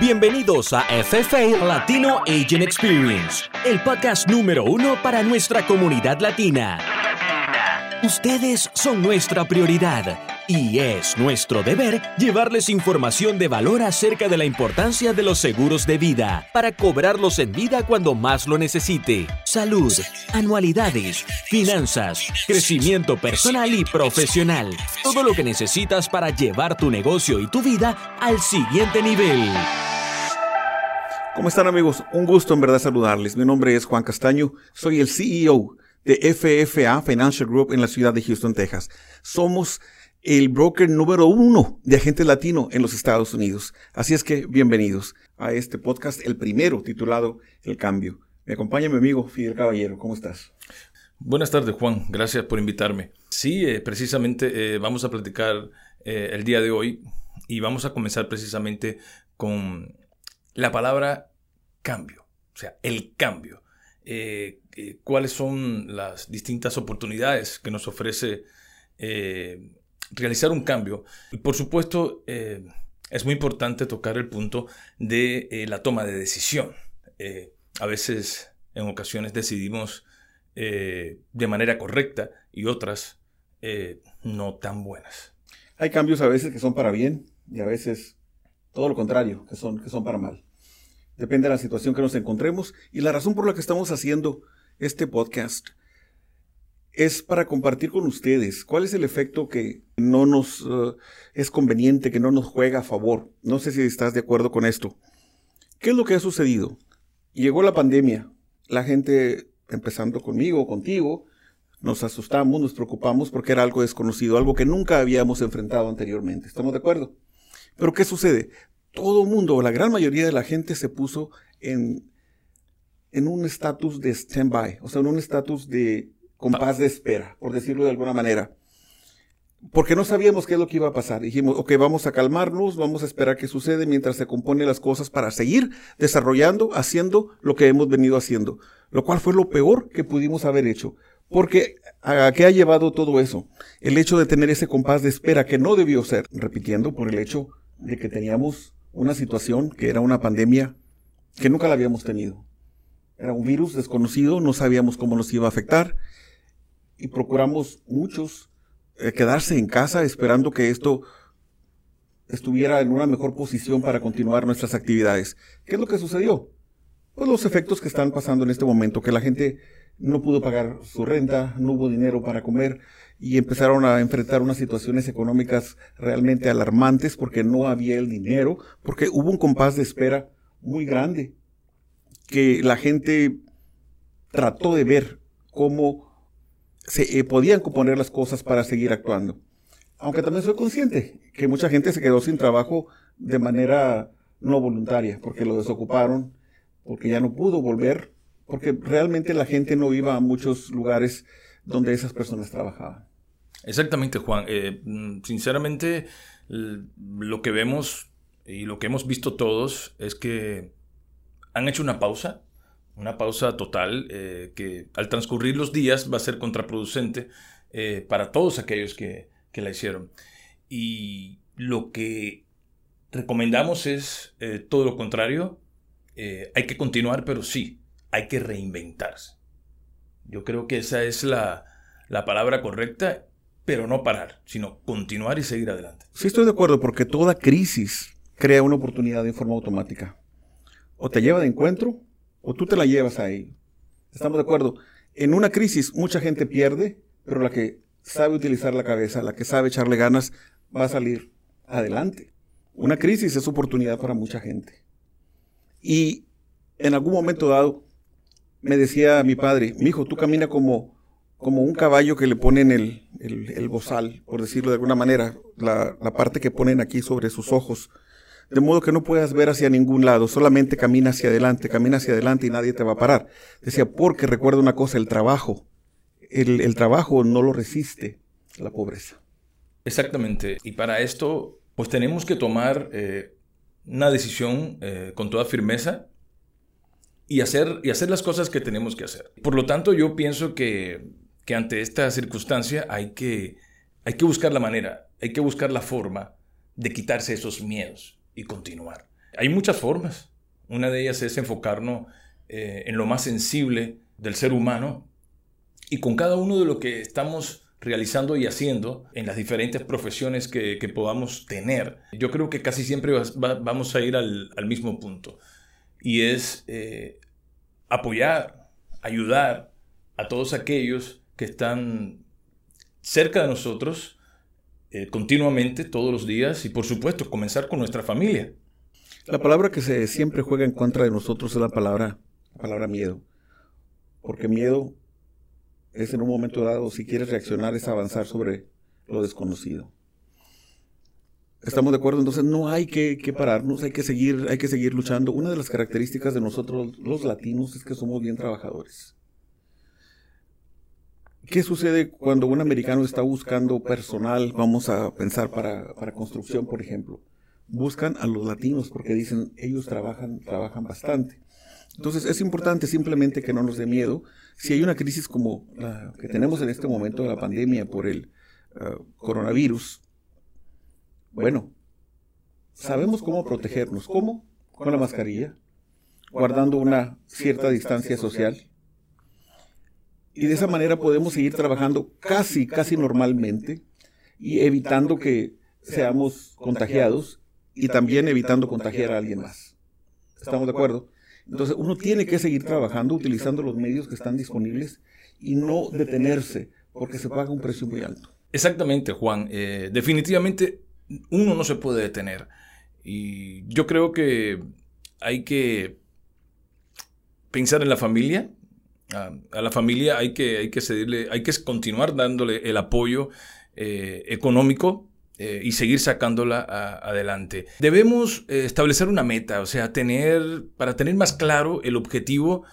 Bienvenidos a FFA Latino Agent Experience, el podcast número uno para nuestra comunidad latina. Ustedes son nuestra prioridad y es nuestro deber llevarles información de valor acerca de la importancia de los seguros de vida para cobrarlos en vida cuando más lo necesite. Salud, anualidades, finanzas, crecimiento personal y profesional. Todo lo que necesitas para llevar tu negocio y tu vida al siguiente nivel. ¿Cómo están amigos? Un gusto en verdad saludarles. Mi nombre es Juan Castaño, soy el CEO de FFA Financial Group en la ciudad de Houston, Texas. Somos el broker número uno de agentes latino en los Estados Unidos. Así es que bienvenidos a este podcast, el primero titulado El Cambio. Me acompaña mi amigo Fidel Caballero. ¿Cómo estás? Buenas tardes, Juan. Gracias por invitarme. Sí, eh, precisamente eh, vamos a platicar eh, el día de hoy y vamos a comenzar precisamente con la palabra cambio. O sea, el cambio. ¿Cuáles son las distintas oportunidades que nos ofrece realizar un cambio. Y por supuesto, eh, es muy importante tocar el punto de eh, la toma de decisión. Eh, a veces, en ocasiones, decidimos de manera correcta y otras no tan buenas. Hay cambios a veces que son para bien y a veces todo lo contrario, que son, que son para mal. Depende de la situación que nos encontremos y la razón por la que estamos haciendo este podcast es para compartir con ustedes cuál es el efecto que no nos eh, es conveniente, que no nos juega a favor. No sé si estás de acuerdo con esto. ¿Qué es lo que ha sucedido? Llegó la pandemia, la gente, empezando conmigo, contigo, nos asustamos, nos preocupamos porque era algo desconocido, algo que nunca habíamos enfrentado anteriormente. ¿Estamos de acuerdo? Pero ¿qué sucede? Todo el mundo, la gran mayoría de la gente se puso en, en un estatus de stand-by, o sea, en un estatus de con paz de espera, por decirlo de alguna manera. Porque no sabíamos qué es lo que iba a pasar. Dijimos, ok, vamos a calmarnos, vamos a esperar qué sucede mientras se componen las cosas para seguir desarrollando, haciendo lo que hemos venido haciendo. Lo cual fue lo peor que pudimos haber hecho. Porque ¿a qué ha llevado todo eso? El hecho de tener ese compás de espera que no debió ser, repitiendo, por el hecho de que teníamos una situación que era una pandemia que nunca la habíamos tenido. Era un virus desconocido, no sabíamos cómo nos iba a afectar y procuramos muchos eh, quedarse en casa esperando que esto estuviera en una mejor posición para continuar nuestras actividades. ¿Qué es lo que sucedió? Pues los efectos que están pasando en este momento, que la gente no pudo pagar su renta, no hubo dinero para comer y empezaron a enfrentar unas situaciones económicas realmente alarmantes porque no había el dinero, porque hubo un compás de espera muy grande que la gente trató de ver cómo se eh, podían componer las cosas para seguir actuando. Aunque también soy consciente que mucha gente se quedó sin trabajo de manera no voluntaria, porque lo desocuparon, porque ya no pudo volver, porque realmente la gente no iba a muchos lugares donde esas personas trabajaban. Exactamente, Juan. Eh, mm, sinceramente, lo que vemos y lo que hemos visto todos es que han hecho una pausa una pausa total eh, que al transcurrir los días va a ser contraproducente eh, para todos aquellos que, la hicieron. Y lo que recomendamos es eh, todo lo contrario. hay que continuar, pero sí, hay que reinventarse. Yo creo que esa es la, la palabra correcta, pero no parar, sino continuar y seguir adelante. Sí, estoy de acuerdo, porque toda crisis crea una oportunidad de forma automática. O te lleva de encuentro o tú te la llevas ahí. ¿Estamos de acuerdo? En una crisis mucha gente pierde, pero la que sabe utilizar la cabeza, la que sabe echarle ganas, va a salir adelante. Una crisis es oportunidad para mucha gente. Y en algún momento dado me decía mi padre, mi hijo, tú camina como, como un caballo que le ponen el, el, bozal, por decirlo de alguna manera, la, la parte que ponen aquí sobre sus ojos de modo que no puedas ver hacia ningún lado, solamente camina hacia adelante, camina hacia adelante y nadie te va a parar. Decía, porque recuerda una cosa, el trabajo, el, trabajo no lo resiste la pobreza. Exactamente, y para esto, pues tenemos que tomar eh, una decisión eh, con toda firmeza y hacer, y hacer las cosas que tenemos que hacer. Por lo tanto, yo pienso que, que ante esta circunstancia hay que, hay que buscar la manera, hay que buscar la forma de quitarse esos miedos y continuar. Hay muchas formas. Una de ellas es enfocarnos eh, en lo más sensible del ser humano y con cada uno de lo que estamos realizando y haciendo en las diferentes profesiones que, podamos tener, yo creo que casi siempre vamos a ir al, mismo punto. Y es eh, apoyar, ayudar a todos aquellos que están cerca de nosotros eh, continuamente, todos los días, y por supuesto comenzar con nuestra familia. La palabra que se siempre juega en contra de nosotros es la palabra, la palabra miedo. Porque miedo es en un momento dado, si quieres reaccionar, es avanzar sobre lo desconocido. ¿Estamos de acuerdo? Entonces no hay que, pararnos, hay que, seguir, hay que seguir luchando. Una de las características de nosotros los latinos es que somos bien trabajadores. ¿Qué sucede cuando un americano está buscando personal, vamos a pensar para, para construcción, por ejemplo? Buscan a los latinos porque dicen, ellos trabajan, trabajan bastante. Entonces es importante simplemente que no nos dé miedo. Si hay una crisis como la que tenemos en este momento de la pandemia por el uh, coronavirus, bueno, sabemos cómo protegernos. ¿Cómo? Con la mascarilla, guardando una cierta distancia social. Y de esa manera podemos seguir trabajando casi, casi normalmente y evitando que seamos contagiados y también evitando contagiar a alguien más. ¿Estamos de acuerdo? Entonces uno tiene que seguir trabajando utilizando los medios que están disponibles y no detenerse porque se paga un precio muy alto. Exactamente, Juan. Eh, definitivamente uno no se puede detener. Y yo creo que hay que pensar en la familia. A, la familia hay que, hay que hay que continuar dándole el apoyo eh, económico eh, y seguir sacándola adelante. Debemos eh, establecer una meta, o sea, tener, para tener más claro el objetivo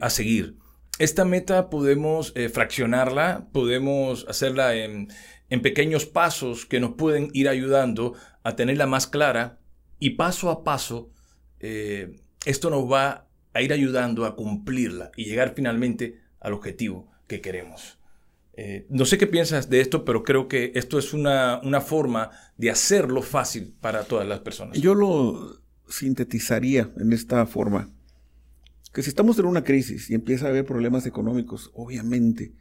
a seguir. Esta meta podemos fraccionarla, podemos hacerla en, en pequeños pasos que nos pueden ir ayudando a tenerla más clara y paso a paso esto nos va a ir ayudando a cumplirla y llegar finalmente al objetivo que queremos. Eh, no sé qué piensas de esto, pero creo que esto es una, forma de hacerlo fácil para todas las personas. Yo lo sintetizaría en esta forma. Que si estamos en una crisis y empieza a haber problemas económicos, obviamente,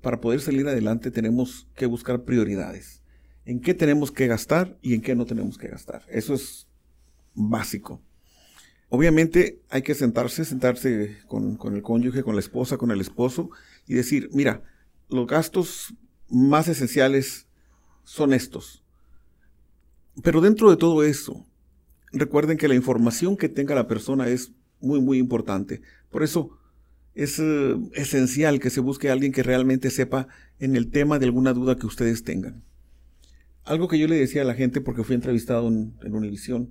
para poder salir adelante tenemos que buscar prioridades. En qué tenemos que gastar y en qué no tenemos que gastar. Eso es básico. Obviamente hay que sentarse, sentarse con, con el cónyuge, con la esposa, con el esposo y decir, mira, los gastos más esenciales son estos. Pero dentro de todo eso, recuerden que la información que tenga la persona es muy, muy importante. Por eso es eh, esencial que se busque a alguien que realmente sepa en el tema de alguna duda que ustedes tengan. Algo que yo le decía a la gente porque fui entrevistado en, en Univisión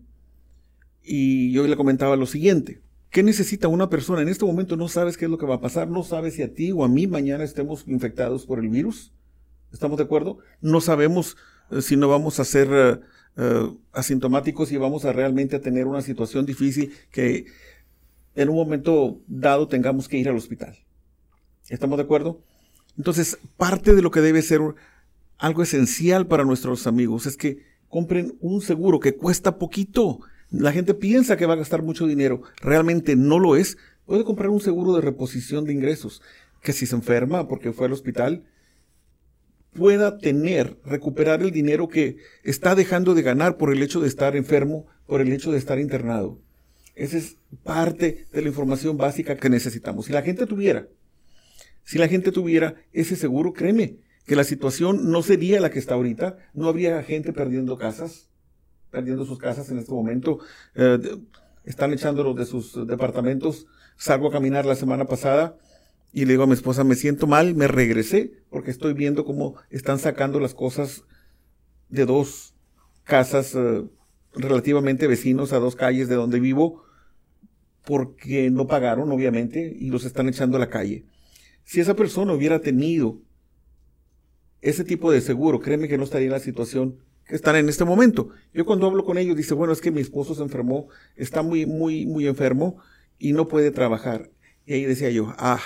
y yo le comentaba lo siguiente. ¿Qué necesita una persona? En este momento no sabes qué es lo que va a pasar, no sabes si a ti o a mí mañana estemos infectados por el virus. ¿Estamos de acuerdo? No sabemos eh, si no vamos a ser eh, eh, asintomáticos y vamos a realmente a tener una situación difícil que en un momento dado tengamos que ir al hospital. ¿Estamos de acuerdo? Entonces, parte de lo que debe ser algo esencial para nuestros amigos es que compren un seguro que cuesta poquito la gente piensa que va a gastar mucho dinero, realmente no lo es. Puede comprar un seguro de reposición de ingresos, que si se enferma porque fue al hospital, pueda tener, recuperar el dinero que está dejando de ganar por el hecho de estar enfermo, por el hecho de estar internado. Esa es parte de la información básica que necesitamos. Si la gente tuviera, si la gente tuviera ese seguro, créeme que la situación no sería la que está ahorita, no habría gente perdiendo casas, perdiendo sus casas en este momento, eh, están echándolos de sus departamentos. Salgo a caminar la semana pasada y le digo a mi esposa, me siento mal, me regresé porque estoy viendo cómo están sacando las cosas de dos casas eh, relativamente vecinos a dos calles de donde vivo porque no pagaron, obviamente, y los están echando a la calle. Si esa persona hubiera tenido ese tipo de seguro, créeme que no estaría en la situación que están en este momento. Yo cuando hablo con ellos dice, bueno, es que mi esposo se enfermó, está muy, muy, muy enfermo y no puede trabajar. Y ahí decía yo, ah,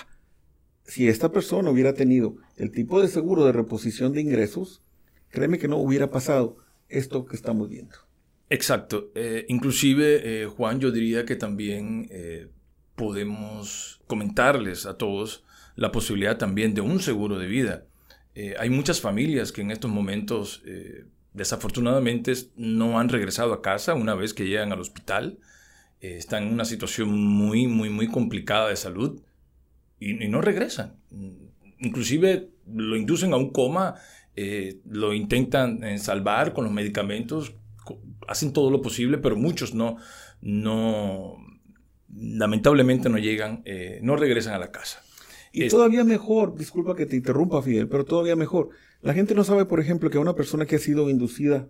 si esta persona hubiera tenido el tipo de seguro de reposición de ingresos, créeme que no hubiera pasado esto que estamos viendo. Exacto. Eh, inclusive, eh, Juan, yo diría que también eh, podemos comentarles a todos la posibilidad también de un seguro de vida. hay muchas familias que en estos momentos desafortunadamente no han regresado a casa una vez que llegan al hospital. están en una situación muy, muy, muy complicada de salud y, y no regresan. Inclusive lo inducen a un coma, lo intentan salvar con los medicamentos hacen todo lo posible, pero muchos no, no, lamentablemente no llegan, eh, no regresan a la casa. Y todavía mejor, disculpa que te interrumpa, Fidel, pero todavía mejor. La gente no sabe, por ejemplo, que una persona que ha sido inducida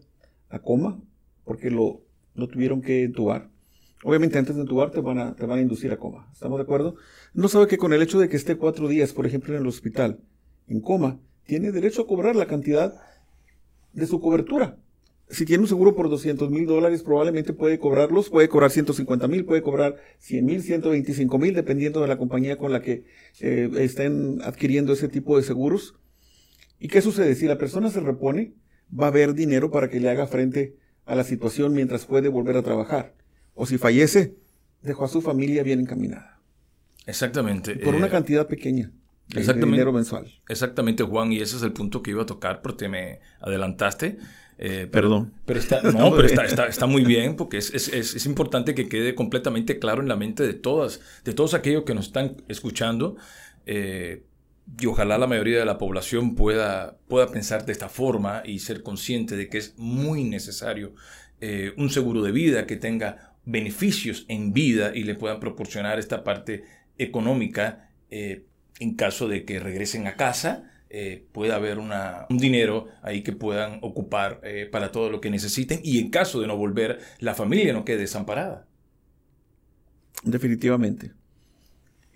a coma, porque lo, lo tuvieron que entubar, obviamente antes de entubar te van, a, te van a inducir a coma, ¿estamos de acuerdo? No sabe que con el hecho de que esté cuatro días, por ejemplo, en el hospital, en coma, tiene derecho a cobrar la cantidad de su cobertura si tiene un seguro por 200 mil dólares, probablemente puede cobrarlos, puede cobrar 150 mil, puede cobrar 100 mil, 125 mil, dependiendo de la compañía con la que eh, estén adquiriendo ese tipo de seguros. ¿Y qué sucede? Si la persona se repone, va a haber dinero para que le haga frente a la situación mientras puede volver a trabajar. O si fallece, dejó a su familia bien encaminada. Exactamente. por una eh, cantidad pequeña. De, dinero mensual. Exactamente, Juan, y ese es el punto que iba a tocar porque me adelantaste. Eh, Perdón. Pero está, no, pero está, está, muy bien porque es, es, es, importante que quede completamente claro en la mente de todas, de todos aquellos que nos están escuchando. Eh, y ojalá la mayoría de la población pueda, pueda pensar de esta forma y ser consciente de que es muy necesario eh, un seguro de vida que tenga beneficios en vida y le puedan proporcionar esta parte económica en caso de que regresen a casa eh, pueda haber una, un dinero ahí que puedan ocupar eh, para todo lo que necesiten y en caso de no volver, la familia no quede desamparada. Definitivamente.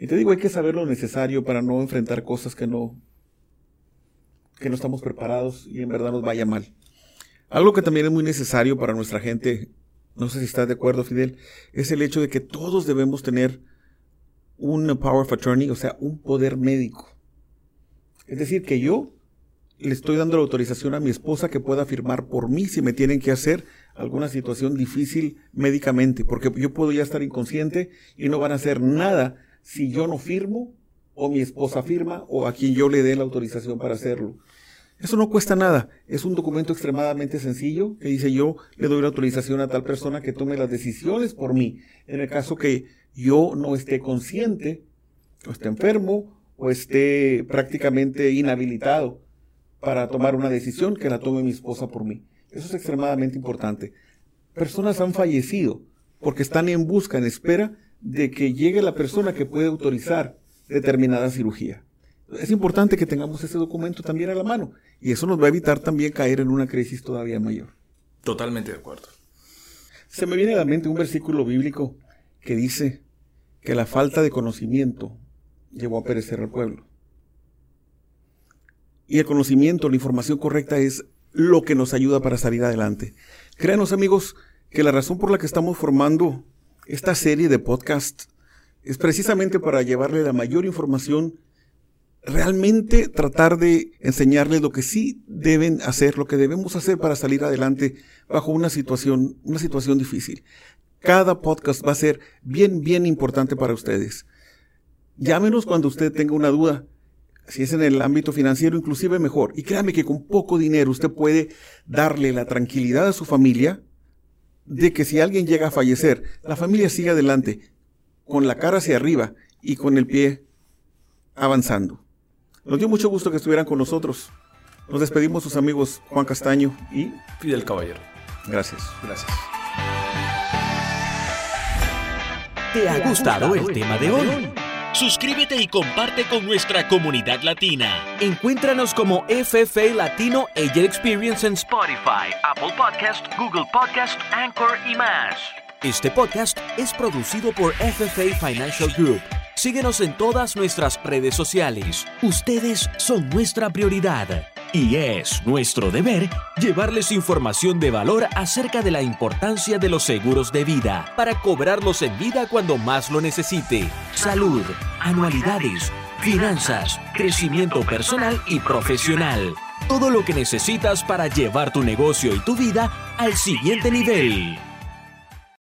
Y te digo, hay que saber lo necesario para no enfrentar cosas que no, que no estamos preparados y en verdad nos vaya mal. Algo que también es muy necesario para nuestra gente, no sé si estás de acuerdo, Fidel, es el hecho de que todos debemos tener un power of attorney, o sea, un poder médico. Es decir, que yo le estoy dando la autorización a mi esposa que pueda firmar por mí si me tienen que hacer alguna situación difícil médicamente, porque yo puedo ya estar inconsciente y no van a hacer nada si yo no firmo o mi esposa firma o a quien yo le dé la autorización para hacerlo. Eso no cuesta nada, es un documento extremadamente sencillo que dice yo le doy la autorización a tal persona que tome las decisiones por mí, en el caso que yo no esté consciente o esté enfermo o esté prácticamente inhabilitado para tomar una decisión que la tome mi esposa por mí. Eso es extremadamente importante. Personas han fallecido porque están en busca, en espera de que llegue la persona que puede autorizar determinada cirugía. Es importante que tengamos ese documento también a la mano y eso nos va a evitar también caer en una crisis todavía mayor. Totalmente de acuerdo. Se me viene a la mente un versículo bíblico que dice que la falta de conocimiento llevó a perecer al pueblo. Y el conocimiento, la información correcta es lo que nos ayuda para salir adelante. Créanos amigos que la razón por la que estamos formando esta serie de podcast es precisamente para llevarle la mayor información, realmente tratar de enseñarles lo que sí deben hacer, lo que debemos hacer para salir adelante bajo una situación, una situación difícil. Cada podcast va a ser bien, bien importante para ustedes. Llámenos cuando usted tenga una duda. Si es en el ámbito financiero, inclusive mejor. Y créame que con poco dinero usted puede darle la tranquilidad a su familia de que si alguien llega a fallecer, la familia sigue adelante, con la cara hacia arriba y con el pie avanzando. Nos dio mucho gusto que estuvieran con nosotros. Nos despedimos sus amigos Juan Castaño y Fidel Caballero. Gracias. Gracias. ¿Te ha gustado el tema de hoy? Suscríbete y comparte con nuestra comunidad latina. Encuéntranos como FFA Latino Agent Experience en Spotify, Apple Podcast, Google Podcast, Anchor y más. Este podcast es producido por FFA Financial Group. Síguenos en todas nuestras redes sociales. Ustedes son nuestra prioridad. Y es nuestro deber llevarles información de valor acerca de la importancia de los seguros de vida para cobrarlos en vida cuando más lo necesite. Salud, anualidades, finanzas, crecimiento personal y profesional. Todo lo que necesitas para llevar tu negocio y tu vida al siguiente nivel.